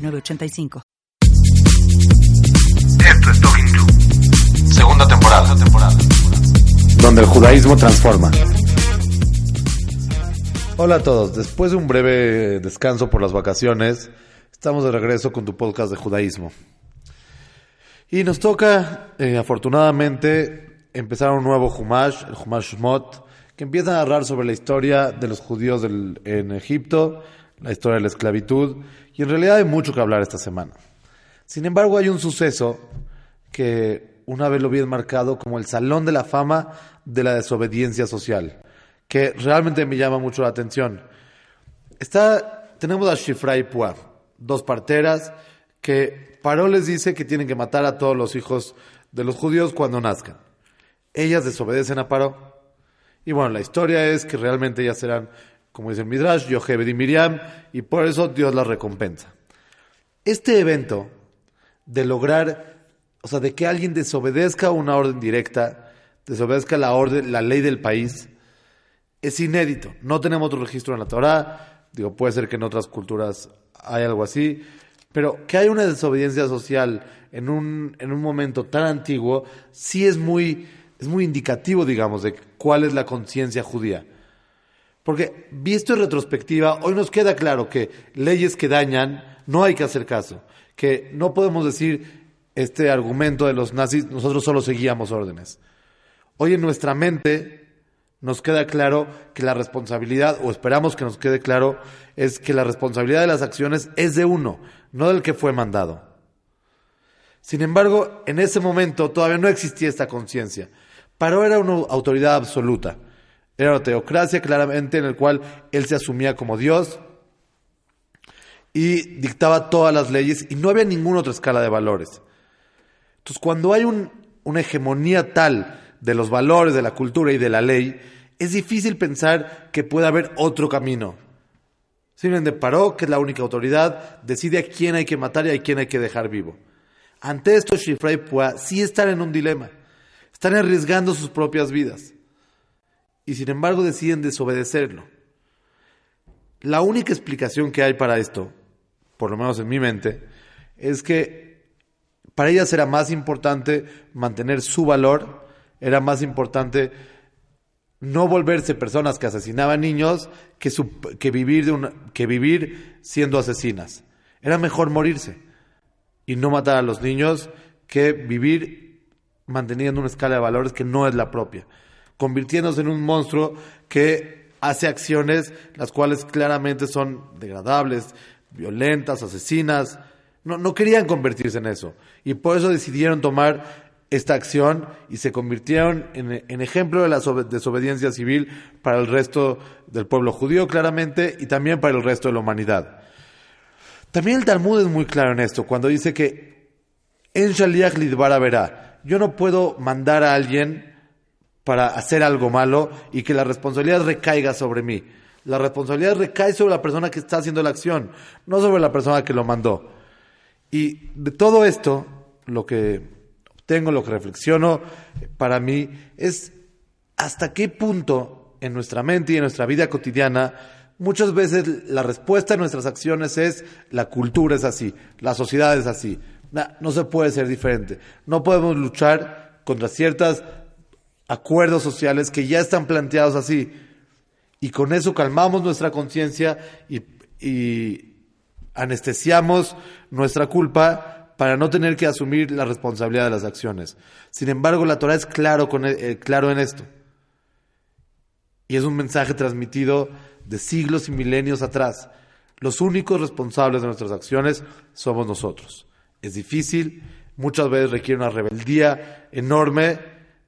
906985. Esto es Talking To. Segunda temporada. temporada. Donde el judaísmo transforma. Hola a todos. Después de un breve descanso por las vacaciones, estamos de regreso con tu podcast de judaísmo. Y nos toca, eh, afortunadamente, empezar un nuevo Humash, el Humash Shmot, que empieza a narrar sobre la historia de los judíos del- en Egipto, la historia de la esclavitud, y en realidad hay mucho que hablar esta semana. Sin embargo, hay un suceso que una vez lo vi enmarcado como el salón de la fama de la desobediencia social, que realmente me llama mucho la atención. Está, tenemos a Shifra y Pua, dos parteras que Paró les dice que tienen que matar a todos los hijos de los judíos cuando nazcan. Ellas desobedecen a Paró. Y bueno, la historia es que realmente ellas serán, como dice el Midrash, Yochebed y Miriam, y por eso Dios las recompensa. Este evento de lograr, o sea, de que alguien desobedezca una orden directa, desobedezca la orden, la ley del país, es inédito. No tenemos otro registro en la Torá. Digo, puede ser que en otras culturas hay algo así. Pero que hay una desobediencia social en un, en un momento tan antiguo, sí es muy, es muy indicativo, digamos, de cuál es la conciencia judía. Porque visto en retrospectiva, hoy nos queda claro que leyes que dañan no hay que hacer caso. Que no podemos decir este argumento de los nazis, nosotros solo seguíamos órdenes. Hoy en nuestra mente nos queda claro que la responsabilidad, o esperamos que nos quede claro, es que la responsabilidad de las acciones es de uno, no del que fue mandado. Sin embargo, en ese momento todavía no existía esta conciencia. Paró era una autoridad absoluta. Era una teocracia claramente en el cual él se asumía como Dios y dictaba todas las leyes y no había ninguna otra escala de valores. Entonces, cuando hay un- una hegemonía tal de los valores, de la cultura y de la ley, es difícil pensar que pueda haber otro camino. Simplemente paró, que es la única autoridad, decide a quién hay que matar y a quién hay que dejar vivo. Ante esto, Shifra y Pua sí están en un dilema. Están arriesgando sus propias vidas. Y sin embargo deciden desobedecerlo. La única explicación que hay para esto, por lo menos en mi mente, es que para ellas era más importante mantener su valor, era más importante no volverse personas que asesinaban niños que, su- que, vivir, de que vivir siendo asesinas. Era mejor morirse y no matar a los niños que vivir manteniendo una escala de valores que no es la propia, convirtiéndose en un monstruo que hace acciones las cuales claramente son degradables, violentas, asesinas. No, no querían convertirse en eso y por eso decidieron tomar esta acción y se convirtieron en, en ejemplo de la sobe- desobediencia civil para el resto del pueblo judío claramente y también para el resto de la humanidad. También el Talmud es muy claro en esto, cuando dice que en Shaliach Lidbar verá, yo no puedo mandar a alguien para hacer algo malo y que la responsabilidad recaiga sobre mí. La responsabilidad recae sobre la persona que está haciendo la acción, no sobre la persona que lo mandó. Y de todo esto, lo que obtengo, lo que reflexiono para mí es hasta qué punto en nuestra mente y en nuestra vida cotidiana muchas veces la respuesta a nuestras acciones es la cultura es así, la sociedad es así. Na- no se puede ser diferente. No podemos luchar contra ciertos acuerdos sociales que ya están planteados así. Y con eso calmamos nuestra conciencia y, anestesiamos nuestra culpa para no tener que asumir la responsabilidad de las acciones. Sin embargo, la Torah es claro, con, eh, claro en esto. Y es un mensaje transmitido de siglos y milenios atrás. Los únicos responsables de nuestras acciones somos nosotros. Es difícil, muchas veces requiere una rebeldía enorme.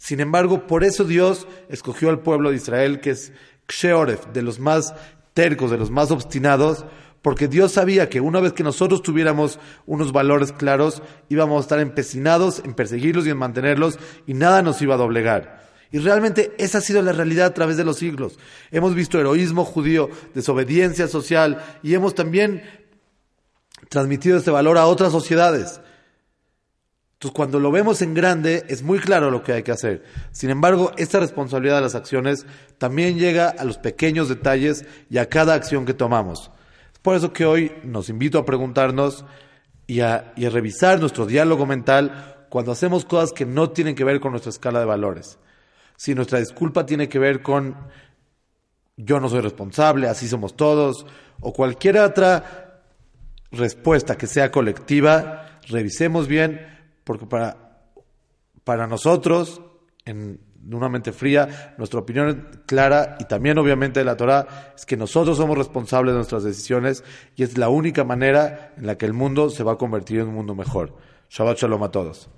Sin embargo, por eso Dios escogió al pueblo de Israel, que es Ksheoref, de los más tercos, de los más obstinados, porque Dios sabía que una vez que nosotros tuviéramos unos valores claros, íbamos a estar empecinados en perseguirlos y en mantenerlos y nada nos iba a doblegar. Y realmente esa ha sido la realidad a través de los siglos. Hemos visto heroísmo judío, desobediencia social y hemos también transmitido este valor a otras sociedades. Entonces, cuando lo vemos en grande, es muy claro lo que hay que hacer. Sin embargo, esta responsabilidad de las acciones también llega a los pequeños detalles y a cada acción que tomamos. Por eso que hoy nos invito a preguntarnos y a revisar nuestro diálogo mental cuando hacemos cosas que no tienen que ver con nuestra escala de valores. Si nuestra disculpa tiene que ver con yo no soy responsable, así somos todos, o cualquier otra respuesta que sea colectiva, revisemos bien porque para, para nosotros, en una mente fría, nuestra opinión clara y también obviamente de la Torah es que nosotros somos responsables de nuestras decisiones y es la única manera en la que el mundo se va a convertir en un mundo mejor. Shabbat Shalom a todos.